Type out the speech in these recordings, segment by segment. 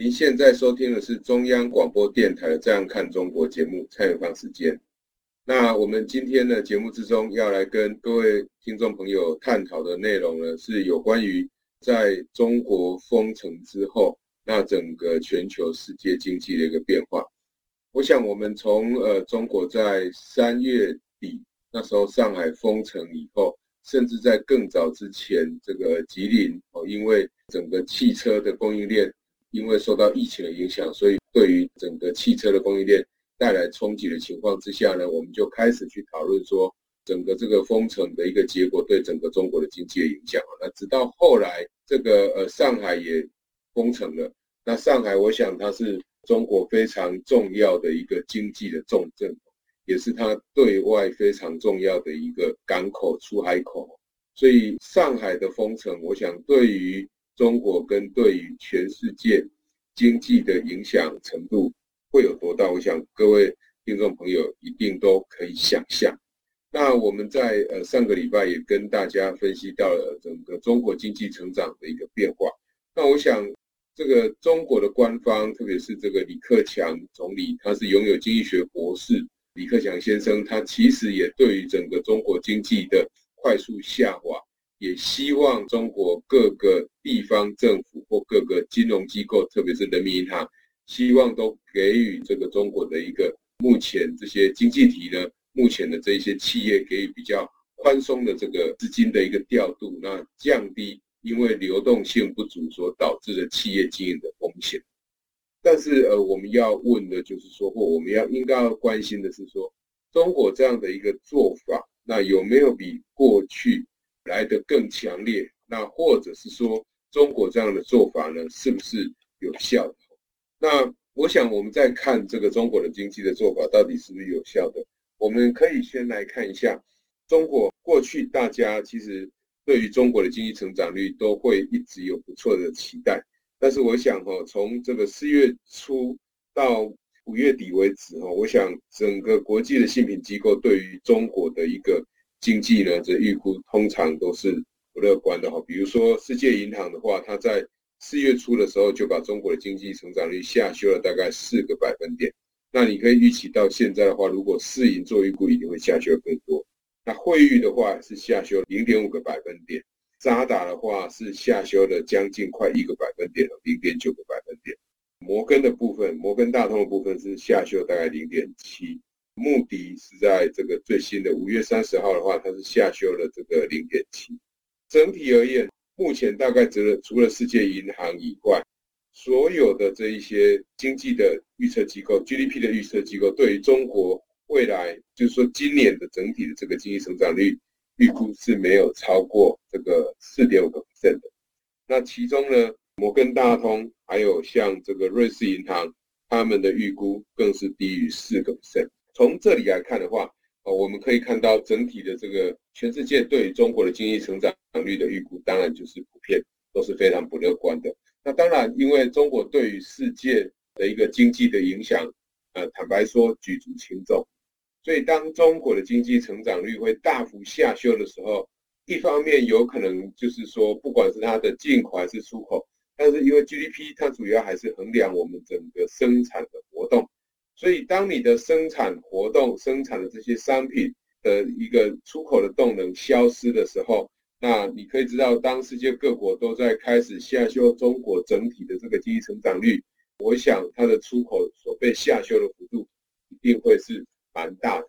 您现在收听的是中央广播电台的《这样看中国》节目，蔡明芳时间。那我们今天的节目之中要来跟各位听众朋友探讨的内容呢，是有关于在中国封城之后，那整个全球世界经济的一个变化。我想我们从呃中国在三月底那时候上海封城以后，甚至在更早之前，这个吉林哦，因为整个汽车的供应链因为受到疫情的影响，所以对于整个汽车的供应链。带来冲击的情况之下呢，我们就开始去讨论说，整个这个封城的一个结果对整个中国的经济的影响。那直到后来，这个呃上海也封城了。那上海，我想它是中国非常重要的一个经济的重镇，也是它对外非常重要的一个港口出海口。所以上海的封城，我想对于中国跟对于全世界经济的影响程度。会有多大？我想各位听众朋友一定都可以想象。那我们在呃上个礼拜也跟大家分析到了整个中国经济成长的一个变化。那我想这个中国的官方，特别是这个李克强总理，他是拥有经济学博士。李克强先生他其实也对于整个中国经济的快速下滑，也希望中国各个地方政府或各个金融机构，特别是人民银行。希望都给予这个中国的一个目前这些经济体呢，目前的这些企业给予比较宽松的这个资金的一个调度，那降低因为流动性不足所导致的企业经营的风险。但是呃，我们要问的就是说，或我们要应该要关心的是说，中国这样的一个做法，那有没有比过去来得更强烈？那或者是说，中国这样的做法呢，是不是有效的？那我想，我们在看这个中国的经济的做法到底是不是有效的？我们可以先来看一下中国过去，大家其实对于中国的经济成长率都会一直有不错的期待。但是我想哈，从这个四月初到五月底为止哈，我想整个国际的信评机构对于中国的一个经济呢，这预估通常都是不乐观的哈。比如说世界银行的话，它在四月初的时候就把中国的经济成长率下修了大概四个百分点，那你可以预期到现在的话，如果世银做预估，一定会下修更多。那惠誉的话是下修零点五个百分点，渣打的话是下修了将近快一个百分点，零点九个百分点。摩根的部分，摩根大通的部分是下修大概零点七，穆迪是在这个最新的五月三十号的话，它是下修了这个零点七。整体而言。目前大概除了除了世界银行以外，所有的这一些经济的预测机构、GDP 的预测机构，对于中国未来，就是说今年的整体的这个经济成长率预估是没有超过这个四点五个 percent 的。那其中呢，摩根大通还有像这个瑞士银行，他们的预估更是低于四个 percent。从这里来看的话，呃，我们可以看到整体的这个全世界对于中国的经济成长。率的预估当然就是普遍都是非常不乐观的。那当然，因为中国对于世界的一个经济的影响，呃，坦白说举足轻重。所以当中国的经济成长率会大幅下修的时候，一方面有可能就是说，不管是它的进口还是出口，但是因为 GDP 它主要还是衡量我们整个生产的活动，所以当你的生产活动生产的这些商品的一个出口的动能消失的时候，那你可以知道，当世界各国都在开始下修中国整体的这个经济成长率，我想它的出口所被下修的幅度一定会是蛮大的。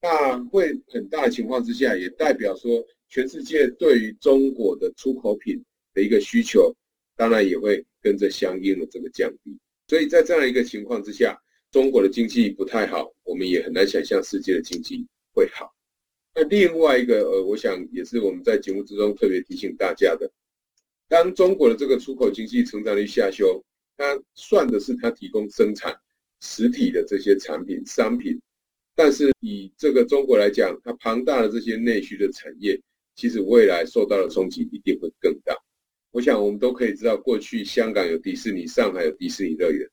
那会很大的情况之下，也代表说全世界对于中国的出口品的一个需求，当然也会跟着相应的这个降低。所以在这样一个情况之下，中国的经济不太好，我们也很难想象世界的经济会好。那另外一个呃，我想也是我们在节目之中特别提醒大家的，当中国的这个出口经济成长率下修，它算的是它提供生产实体的这些产品商品，但是以这个中国来讲，它庞大的这些内需的产业，其实未来受到的冲击一定会更大。我想我们都可以知道，过去香港有迪士尼，上海有迪士尼乐园，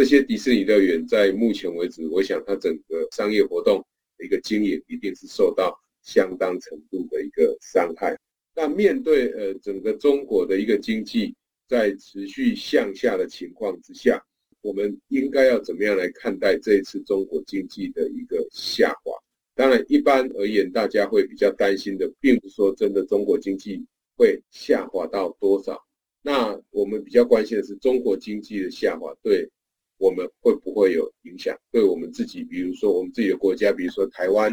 这些迪士尼乐园在目前为止，我想它整个商业活动的一个经营一定是受到相当程度的一个伤害。那面对呃整个中国的一个经济在持续向下的情况之下，我们应该要怎么样来看待这一次中国经济的一个下滑？当然，一般而言，大家会比较担心的，并不是说真的中国经济会下滑到多少。那我们比较关心的是，中国经济的下滑对我们会不会有影响？对我们自己，比如说我们自己的国家，比如说台湾，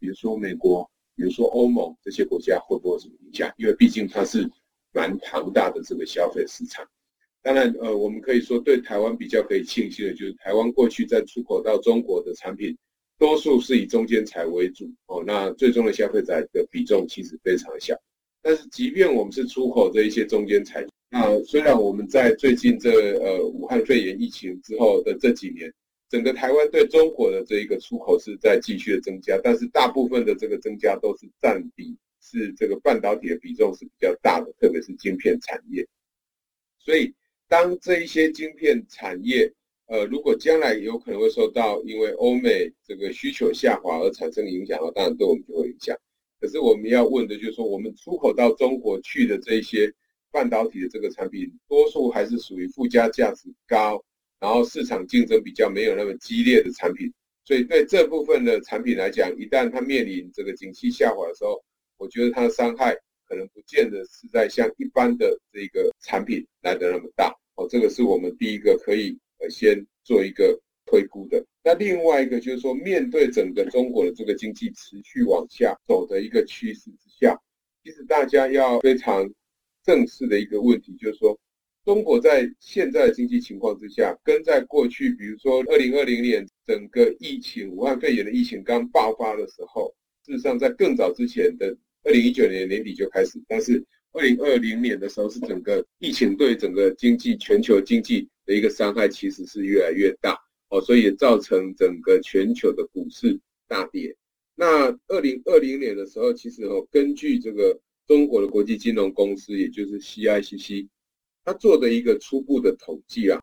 比如说美国。比如说欧盟这些国家会不会有什么影响？因为毕竟它是蛮庞大的这个消费市场。当然，呃，我们可以说对台湾比较可以庆幸的就是，台湾过去在出口到中国的产品，多数是以中间材为主哦。那最终的消费者的比重其实非常小。但是，即便我们是出口这一些中间材，那虽然我们在最近这呃武汉肺炎疫情之后的这几年。整个台湾对中国的这一个出口是在继续的增加，但是大部分的这个增加都是占比是这个半导体的比重是比较大的，特别是晶片产业。所以当这一些晶片产业，呃，如果将来有可能会受到因为欧美这个需求下滑而产生影响的话，当然对我们就会影响。可是我们要问的就是说，我们出口到中国去的这一些半导体的这个产品，多数还是属于附加价值高。然后市场竞争比较没有那么激烈的产品，所以对这部分的产品来讲，一旦它面临这个景气下滑的时候，我觉得它的伤害可能不见得是在像一般的这个产品来得那么大。哦，这个是我们第一个可以呃先做一个推估的。那另外一个就是说，面对整个中国的这个经济持续往下走的一个趋势之下，其实大家要非常正视的一个问题就是说。中国在现在的经济情况之下，跟在过去，比如说二零二零年整个疫情，武汉肺炎的疫情刚爆发的时候，事实上在更早之前的二零一九年年底就开始，但是二零二零年的时候是整个疫情对整个经济、全球经济的一个伤害其实是越来越大哦，所以也造成整个全球的股市大跌。那二零二零年的时候，其实哦，根据这个中国的国际金融公司，也就是 CICC。他做的一个初步的统计啊，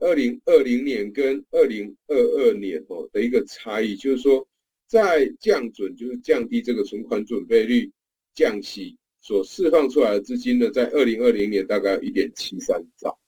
二零二零年跟二零二二年哦的一个差异，就是说在降准，就是降低这个存款准备率降息所释放出来的资金呢，在二零二零年大概一点七三兆，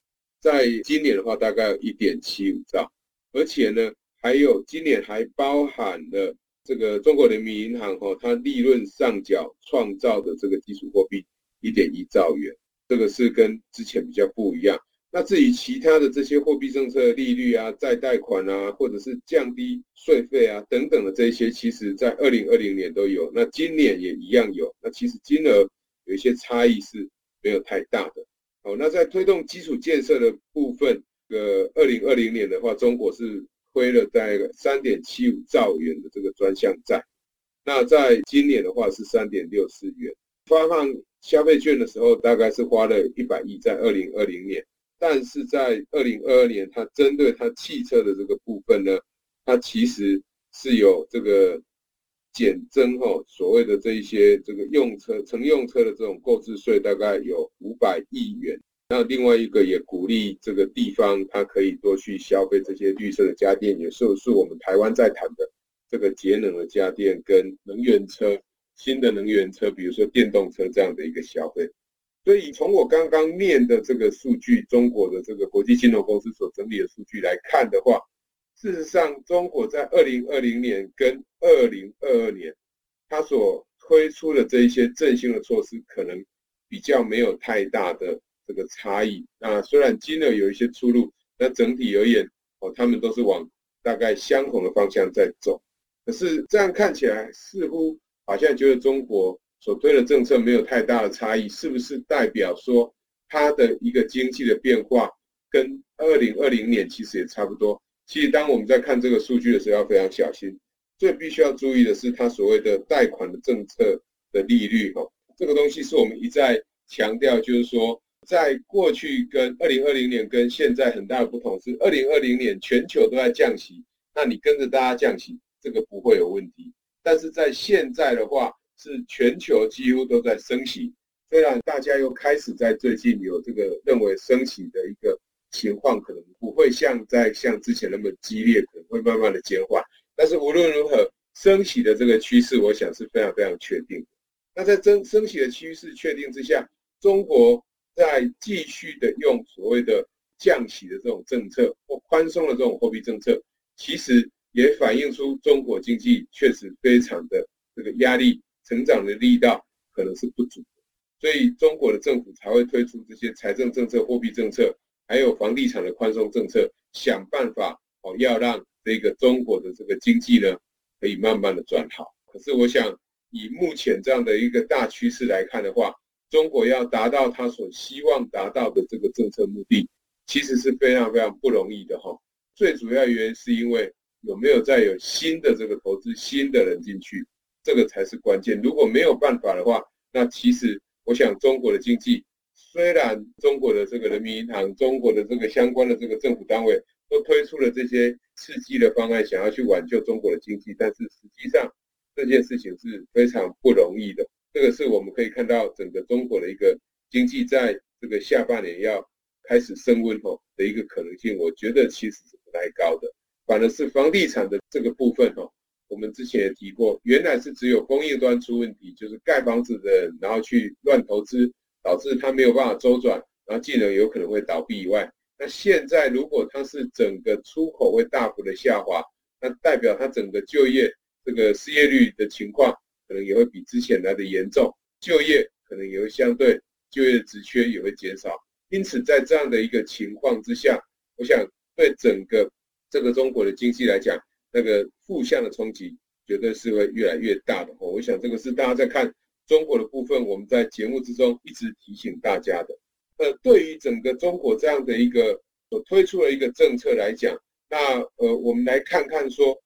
在今年的话大概一点七五兆，而且呢，还有今年还包含了这个中国人民银行哦，它利润上缴创造的这个基础货币一点一兆元。这个是跟之前比较不一样。那至于其他的这些货币政策利率啊、再贷款啊，或者是降低税费啊等等的这些，其实在二零二零年都有，那今年也一样有。那其实金额有一些差异是没有太大的。好，那在推动基础建设的部分，呃，二零二零年的话，中国是亏了大概三点七五兆元的这个专项债。那在今年的话是三点六四元。发放消费券的时候，大概是花了一百亿，在二零二零年，但是在二零二二年，它针对它汽车的这个部分呢，它其实是有这个减征哈，所谓的这一些这个用车乘用车的这种购置税，大概有五百亿元。那另外一个也鼓励这个地方，它可以多去消费这些绿色的家电，也是是我们台湾在谈的这个节能的家电跟能源车。新的能源车，比如说电动车这样的一个消费，所以从我刚刚念的这个数据，中国的这个国际金融公司所整理的数据来看的话，事实上，中国在二零二零年跟二零二二年，它所推出的这一些振兴的措施，可能比较没有太大的这个差异。那虽然金额有一些出入，那整体而言，哦，他们都是往大概相同的方向在走。可是这样看起来，似乎。好像觉得中国所推的政策没有太大的差异，是不是代表说它的一个经济的变化跟二零二零年其实也差不多？其实当我们在看这个数据的时候要非常小心，最必须要注意的是它所谓的贷款的政策的利率哦，这个东西是我们一再强调，就是说在过去跟二零二零年跟现在很大的不同是，二零二零年全球都在降息，那你跟着大家降息，这个不会有问题。但是在现在的话，是全球几乎都在升息，虽然大家又开始在最近有这个认为升息的一个情况，可能不会像在像之前那么激烈，可能会慢慢的减缓。但是无论如何，升息的这个趋势，我想是非常非常确定的。那在升升息的趋势确定之下，中国在继续的用所谓的降息的这种政策或宽松的这种货币政策，其实也反映出中国经济确实非常的这个压力，成长的力道可能是不足，所以中国的政府才会推出这些财政政策、货币政策，还有房地产的宽松政策，想办法哦要让这个中国的这个经济呢可以慢慢的转好。可是我想。以目前这样的一个大趋势来看的话，中国要达到他所希望达到的这个政策目的，其实是非常非常不容易的哈。最主要原因是因为有没有再有新的这个投资、新的人进去，这个才是关键。如果没有办法的话，那其实我想中国的经济，虽然中国的这个人民银行、中国的这个相关的这个政府单位都推出了这些刺激的方案，想要去挽救中国的经济，但是实际上。这件事情是非常不容易的，这个是我们可以看到整个中国的一个经济在这个下半年要开始升温吼的一个可能性，我觉得其实是不太高的。反而是房地产的这个部分吼，我们之前也提过，原来是只有供应端出问题，就是盖房子的然后去乱投资，导致他没有办法周转，然后技能有可能会倒闭以外，那现在如果它是整个出口会大幅的下滑，那代表它整个就业。这个失业率的情况可能也会比之前来的严重，就业可能也会相对就业职缺也会减少，因此在这样的一个情况之下，我想对整个这个中国的经济来讲，那个负向的冲击绝对是会越来越大的。我想这个是大家在看中国的部分，我们在节目之中一直提醒大家的。呃，对于整个中国这样的一个所推出的一个政策来讲，那呃，我们来看看说。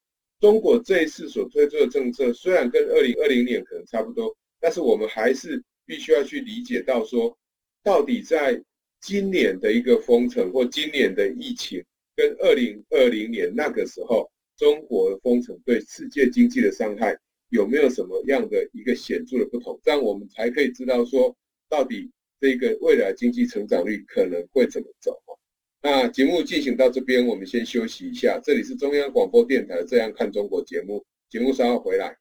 中国这一次所推出的政策，虽然跟二零二零年可能差不多，但是我们还是必须要去理解到说，到底在今年的一个封城或今年的疫情，跟二零二零年那个时候中国的封城对世界经济的伤害有没有什么样的一个显著的不同，这样我们才可以知道说，到底这个未来经济成长率可能会怎么走。那节目进行到这边，我们先休息一下。这里是中央广播电台《这样看中国》节目，节目稍后回来。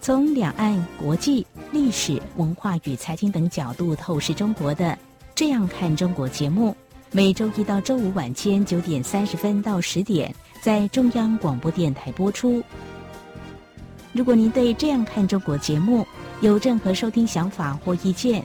从两岸、国际、历史文化与财经等角度透视中国的《这样看中国》节目，每周一到周五晚间九点三十分到十点在中央广播电台播出。如果您对《这样看中国》节目有任何收听想法或意见，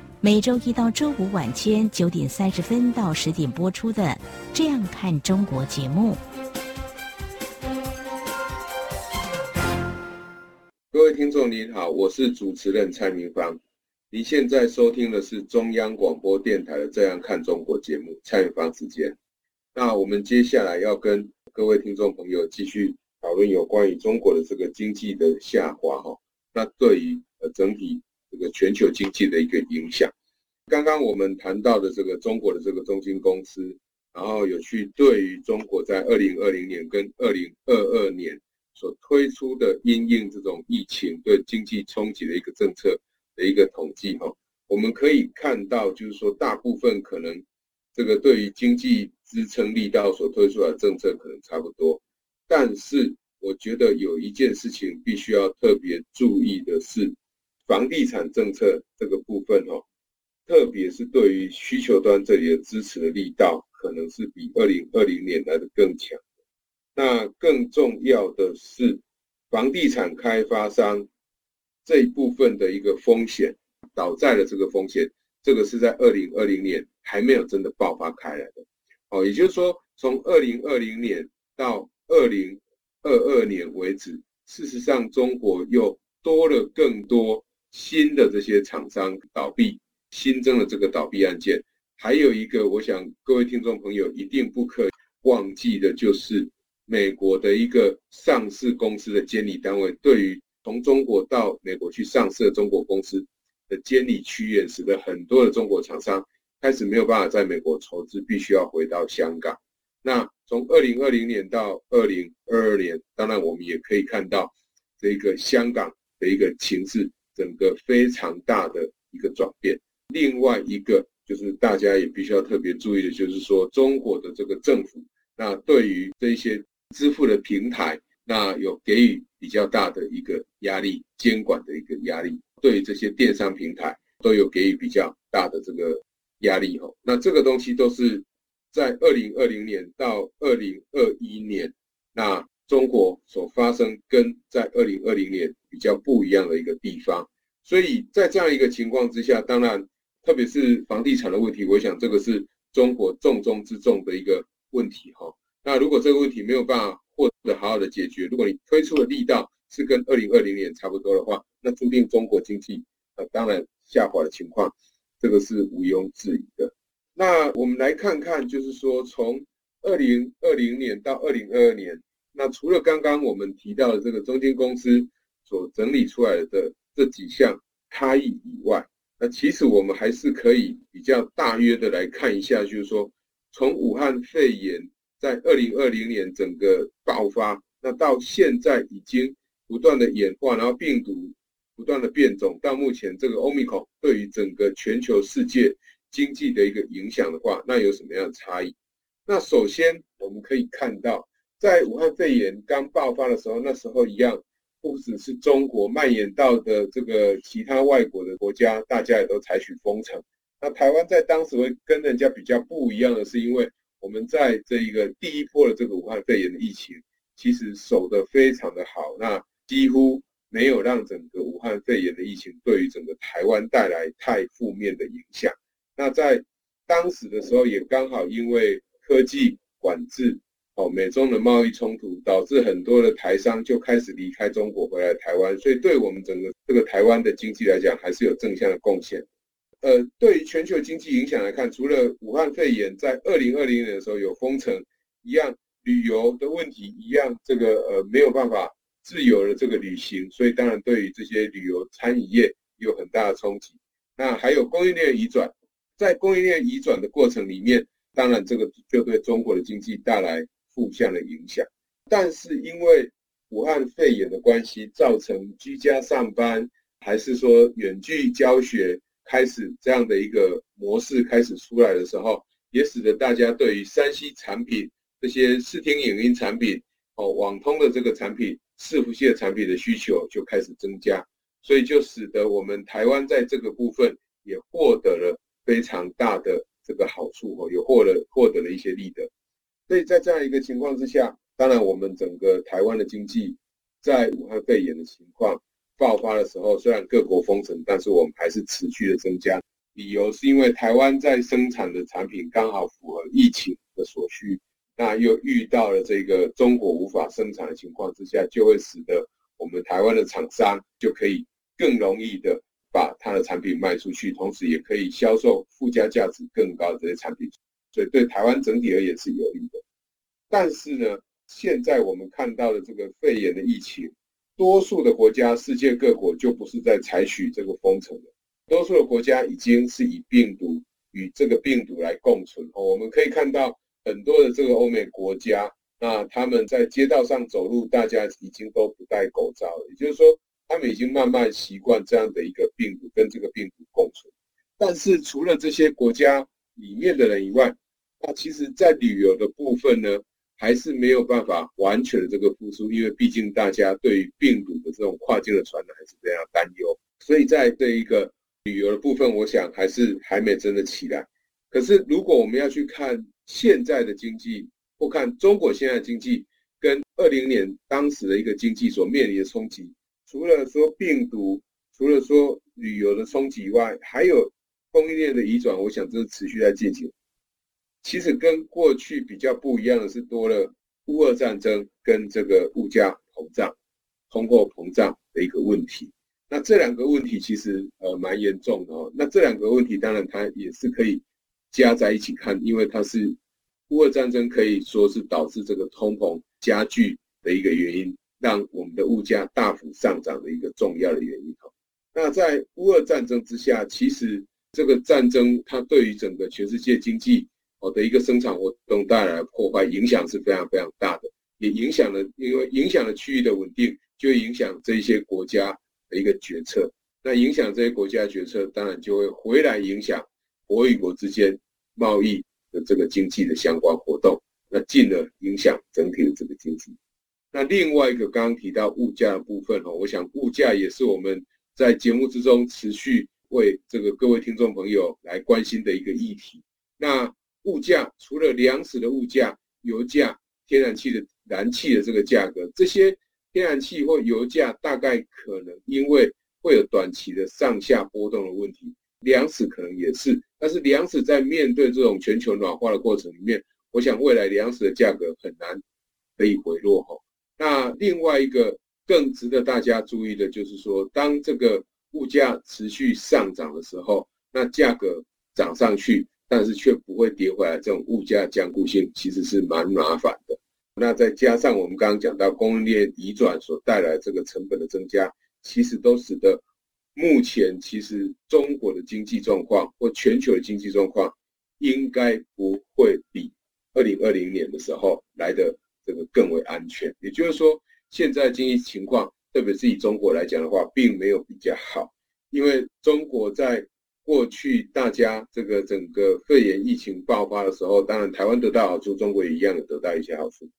每周一到周五晚间九点三十分到十点播出的《这样看中国》节目。各位听众您好，我是主持人蔡明芳。您现在收听的是中央广播电台的《这样看中国》节目，蔡明芳时间。那我们接下来要跟各位听众朋友继续讨论有关于中国的这个经济的下滑哈。那对于呃整体。这个全球经济的一个影响。刚刚我们谈到的这个中国的这个中芯公司，然后有去对于中国在二零二零年跟二零二二年所推出的因应这种疫情对经济冲击的一个政策的一个统计哈，我们可以看到，就是说大部分可能这个对于经济支撑力道所推出来的政策可能差不多，但是我觉得有一件事情必须要特别注意的是。房地产政策这个部分哦，特别是对于需求端这里的支持的力道，可能是比二零二零年来的更强。那更重要的是，房地产开发商这一部分的一个风险，倒债的这个风险，这个是在二零二零年还没有真的爆发开来的。哦，也就是说，从二零二零年到二零二二年为止，事实上中国又多了更多新的这些厂商倒闭，新增了这个倒闭案件。还有一个，我想各位听众朋友一定不可忘记的，就是美国的一个上市公司的监理单位，对于从中国到美国去上市的中国公司的监理屈原，使得很多的中国厂商开始没有办法在美国筹资，必须要回到香港。那从二零二零年到二零二二年，当然我们也可以看到这个香港的一个情势，整个非常大的一个转变。另外一个。就是大家也必须要特别注意的，就是说中国的这个政府，那对于这些支付的平台，那有给予比较大的一个压力，监管的一个压力，对于这些电商平台都有给予比较大的这个压力哦。那这个东西都是在二零二零年到二零二一年，那中国所发生跟在二零二零年比较不一样的一个地方，所以在这样一个情况之下，当然。特别是房地产的问题，我想这个是中国重中之重的一个问题哈。那如果这个问题没有办法获得好好的解决，如果你推出的力道是跟二零二零年差不多的话，那注定中国经济呃当然下滑的情况，这个是毋庸置疑的。那我们来看看，就是说从二零二零年到二零二二年，那除了刚刚我们提到的这个中金公司所整理出来的这几项差异以外，那其实我们还是可以比较大约的来看一下，就是说，从武汉肺炎在二零二零年整个爆发，那到现在已经不断的演化，然后病毒不断的变种，到目前这个奥密克对于整个全球世界经济的一个影响的话，那有什么样的差异？那首先我们可以看到，在武汉肺炎刚爆发的时候，那时候一样。不只是中国蔓延到的这个其他外国的国家，大家也都采取封城。那台湾在当时会跟人家比较不一样的是，因为我们在这一个第一波的这个武汉肺炎的疫情，其实守得非常的好，那几乎没有让整个武汉肺炎的疫情对于整个台湾带来太负面的影响。那在当时的时候，也刚好因为科技管制。美中的贸易冲突导致很多的台商就开始离开中国回来台湾，所以对我们整个这个台湾的经济来讲，还是有正向的贡献。呃，对于全球经济影响来看，除了武汉肺炎在二零二零年的时候有封城一样，旅游的问题一样，这个呃没有办法自由的这个旅行，所以当然对于这些旅游餐饮业有很大的冲击。那还有供应链移转，在供应链移转的过程里面，当然这个就对中国的经济带来。负向的影响，但是因为武汉肺炎的关系，造成居家上班还是说远距教学开始这样的一个模式开始出来的时候，也使得大家对于山西产品这些视听影音产品哦，网通的这个产品伺服器的产品的需求就开始增加，所以就使得我们台湾在这个部分也获得了非常大的这个好处哦，也获得获得了一些利得。所以在这样一个情况之下，当然我们整个台湾的经济在武汉肺炎的情况爆发的时候，虽然各国封城，但是我们还是持续的增加。理由是因为台湾在生产的产品刚好符合疫情的所需，那又遇到了这个中国无法生产的情况之下，就会使得我们台湾的厂商就可以更容易的把它的产品卖出去，同时也可以销售附加价值更高的这些产品。所以对台湾整体而言是有利的，但是呢，现在我们看到的这个肺炎的疫情，多数的国家，世界各国就不是在采取这个封城的，多数的国家已经是以病毒与这个病毒来共存。哦，我们可以看到很多的这个欧美国家，那他们在街道上走路，大家已经都不戴口罩了，也就是说，他们已经慢慢习惯这样的一个病毒跟这个病毒共存。但是除了这些国家里面的人以外，那其实，在旅游的部分呢，还是没有办法完全的这个复苏，因为毕竟大家对于病毒的这种跨境的传染还是非常担忧，所以在这一个旅游的部分，我想还是还没真的起来。可是，如果我们要去看现在的经济，或看中国现在经济跟二零年当时的一个经济所面临的冲击，除了说病毒，除了说旅游的冲击以外，还有供应链的移转，我想这是持续在进行。其实跟过去比较不一样的是，多了乌俄战争跟这个物价膨胀、通货膨胀的一个问题。那这两个问题其实呃蛮严重的哦。那这两个问题当然它也是可以加在一起看，因为它是乌俄战争可以说是导致这个通膨加剧的一个原因，让我们的物价大幅上涨的一个重要的原因哈。那在乌俄战争之下，其实这个战争它对于整个全世界经济哦的一个生产活动带来破坏影响是非常非常大的，也影响了，因为影响了区域的稳定，就会影响这一些国家的一个决策。那影响这些国家决策，当然就会回来影响国与国之间贸易的这个经济的相关活动，那进而影响整体的这个经济。那另外一个刚刚提到物价的部分哦，我想物价也是我们在节目之中持续为这个各位听众朋友来关心的一个议题。那物价除了粮食的物价、油价、天然气的燃气的这个价格，这些天然气或油价大概可能因为会有短期的上下波动的问题，粮食可能也是。但是粮食在面对这种全球暖化的过程里面，我想未来粮食的价格很难可以回落哈。那另外一个更值得大家注意的就是说，当这个物价持续上涨的时候，那价格涨上去。但是却不会跌回来，这种物价僵固性其实是蛮麻烦的。那再加上我们刚刚讲到供应链移转所带来这个成本的增加，其实都使得目前其实中国的经济状况或全球的经济状况应该不会比二零二零年的时候来的这个更为安全。也就是说，现在经济情况，特别是以中国来讲的话，并没有比较好，因为中国在过去大家这个整个肺炎疫情爆发的时候，当然台湾得到好处，中国也一样的得到一些好处。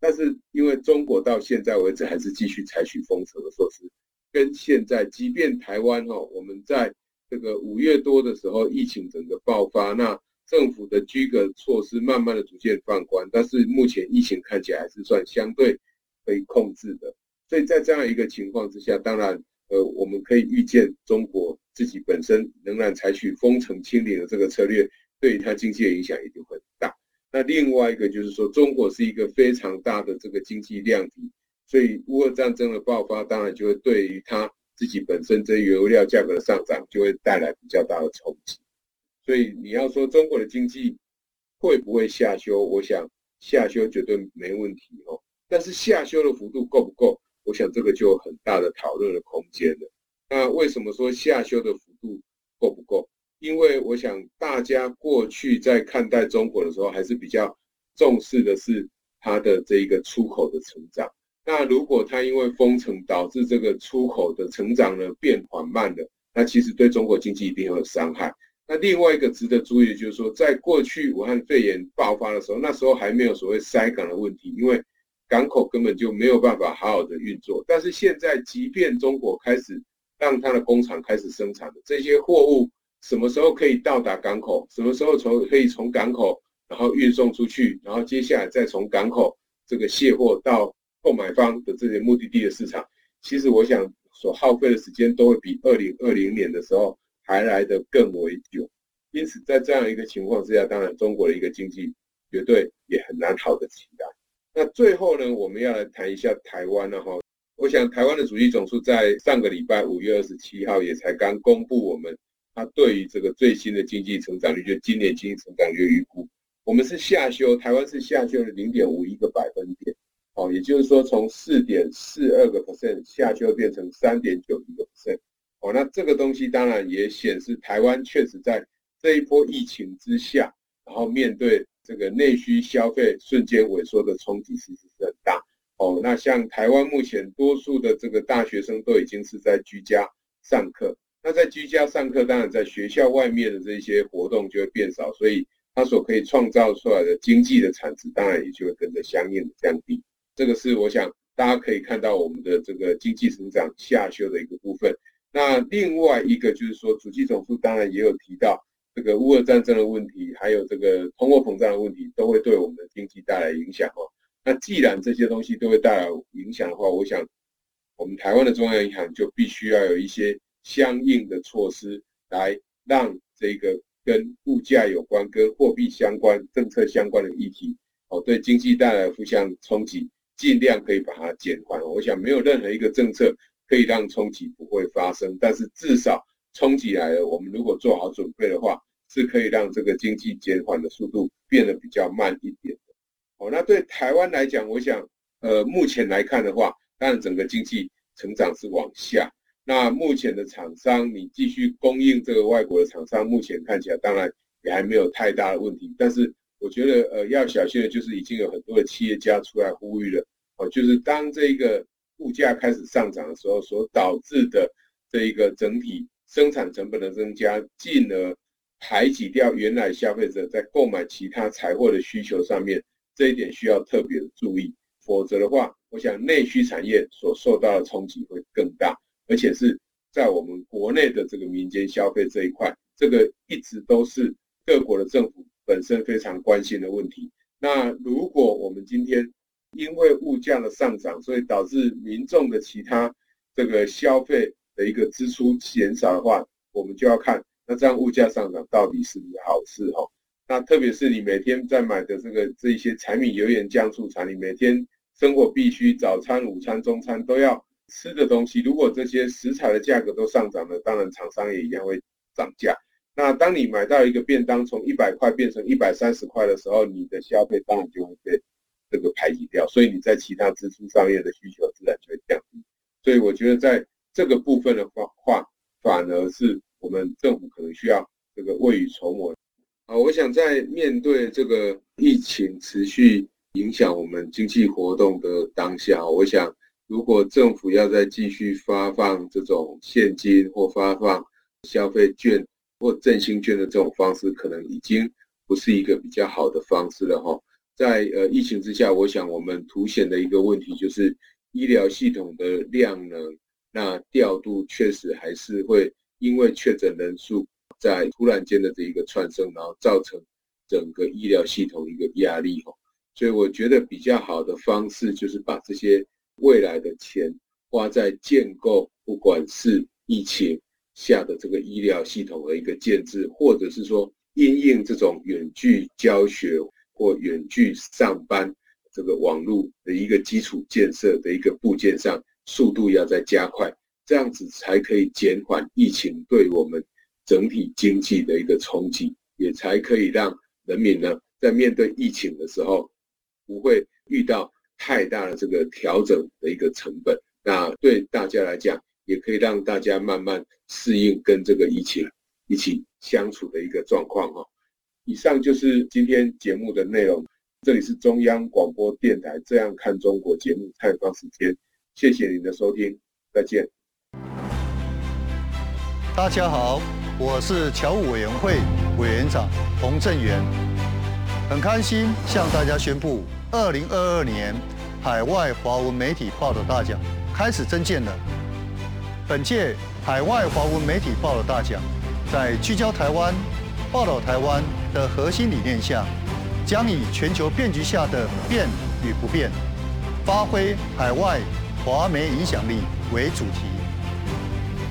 但是因为中国到现在为止还是继续采取封城的措施，跟现在即便台湾哈，我们在这个五月多的时候疫情整个爆发，那政府的居隔措施慢慢的逐渐放宽，但是目前疫情看起来还是算相对可以控制的。所以在这样一个情况之下，当然呃我们可以预见中国。自己本身仍然采取封城清零的这个策略，对于它经济的影响一定会很大。那另外一个就是说，中国是一个非常大的这个经济量体，所以乌俄战争的爆发，当然就会对于它自己本身这原油料价格的上涨，就会带来比较大的冲击。所以你要说中国的经济会不会下修，我想下修绝对没问题哦。但是下修的幅度够不够，我想这个就有很大的讨论的空间了。那为什么说下修的幅度够不够？因为我想大家过去在看待中国的时候，还是比较重视的是它的这一个出口的成长。那如果它因为封城导致这个出口的成长呢变缓慢了，那其实对中国经济一定有伤害。那另外一个值得注意的就是说，在过去武汉肺炎爆发的时候，那时候还没有所谓塞港的问题，因为港口根本就没有办法好好的运作。但是现在，即便中国开始让它的工厂开始生产的这些货物，什么时候可以到达港口？什么时候从可以从港口然后运送出去？然后接下来再从港口这个卸货到购买方的这些目的地的市场？其实我想所耗费的时间都会比二零二零年的时候还来得更为久。因此，在这样一个情况之下，当然中国的一个经济绝对也很难好的起来。那最后呢，我们要来谈一下台湾了哈。我想，台湾的主席总处在上个礼拜五月二十七号也才刚公布我们它对于这个最新的经济成长率，就今年经济成长率预估，我们是下修，台湾是下修了零点五一个百分点，哦，也就是说从四点四二个 percent 下修变成三点九一个 percent，哦，那这个东西当然也显示台湾确实在这一波疫情之下，然后面对这个内需消费瞬间萎缩的冲击，其实是很大。哦，那像台湾目前多数的这个大学生都已经是在居家上课，那在居家上课，当然在学校外面的这些活动就会变少，所以它所可以创造出来的经济的产值，当然也就会跟着相应的降低。这个是我想大家可以看到我们的这个经济成长下修的一个部分。那另外一个就是说，主计总处当然也有提到这个乌俄战争的问题，还有这个通货膨胀的问题，都会对我们的经济带来影响哦。那既然这些东西都会带来影响的话，我想我们台湾的中央银行就必须要有一些相应的措施，来让这个跟物价有关、跟货币相关、政策相关的议题，哦，对经济带来负向冲击，尽量可以把它减缓。我想没有任何一个政策可以让冲击不会发生，但是至少冲击来了，我们如果做好准备的话，是可以让这个经济减缓的速度变得比较慢一点的。哦，那对台湾来讲，我想，呃，目前来看的话，当然整个经济成长是往下。那目前的厂商，你继续供应这个外国的厂商，目前看起来当然也还没有太大的问题。但是我觉得，呃，要小心的就是已经有很多的企业家出来呼吁了，哦，就是当这个物价开始上涨的时候，所导致的这一个整体生产成本的增加，进而排挤掉原来消费者在购买其他财货的需求上面，这一点需要特别的注意。否则的话，我想内需产业所受到的冲击会更大。而且是在我们国内的这个民间消费这一块，这个一直都是各国的政府本身非常关心的问题。那如果我们今天因为物价的上涨，所以导致民众的其他这个消费的一个支出减少的话，我们就要看那这样物价上涨到底是不是好事哈？那特别是你每天在买的这个这一些柴米油盐酱醋茶，你每天生活必须早餐、午餐、中餐都要。吃的东西，如果这些食材的价格都上涨了，当然厂商也一样会涨价。那当你买到一个便当从一百块变成一百三十块的时候，你的消费当然就会被这个排挤掉，所以你在其他支出上面的需求自然就会降低。所以我觉得在这个部分的话，反而是我们政府可能需要这个未雨绸缪。啊，我想在面对这个疫情持续影响我们经济活动的当下，我想。如果政府要再继续发放这种现金或发放消费券或振兴券的这种方式，可能已经不是一个比较好的方式了哈。在呃疫情之下，我想我们凸显的一个问题就是医疗系统的量能，那调度确实还是会因为确诊人数在突然间的这一个窜升，然后造成整个医疗系统一个压力哈。所以我觉得比较好的方式就是把这些。未来的钱花在建构，不管是疫情下的这个医疗系统的一个建制，或者是说因应这种远距教学或远距上班这个网络的一个基础建设的一个部件上，速度要再加快，这样子才可以减缓疫情对我们整体经济的一个冲击，也才可以让人民呢在面对疫情的时候不会遇到。太大的这个调整的一个成本，那对大家来讲，也可以让大家慢慢适应跟这个疫情一起相处的一个状况哈。以上就是今天节目的内容，这里是中央广播电台《这样看中国》节目采访时间，谢谢您的收听，再见。大家好，我是侨务委员会委员长洪正元，很开心向大家宣布。二零二二年海外华文媒体报道大奖开始征件了。本届海外华文媒体报道大奖，在聚焦台湾、报道台湾的核心理念下，将以全球变局下的变与不变，发挥海外华媒影响力为主题，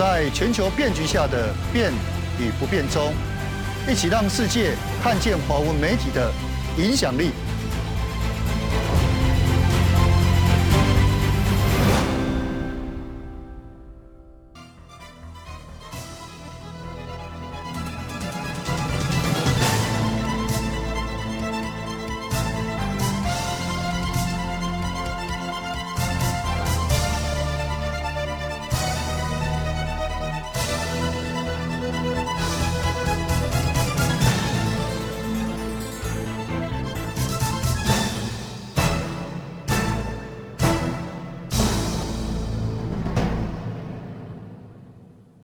在全球变局下的变与不变中。一起让世界看见华文媒体的影响力。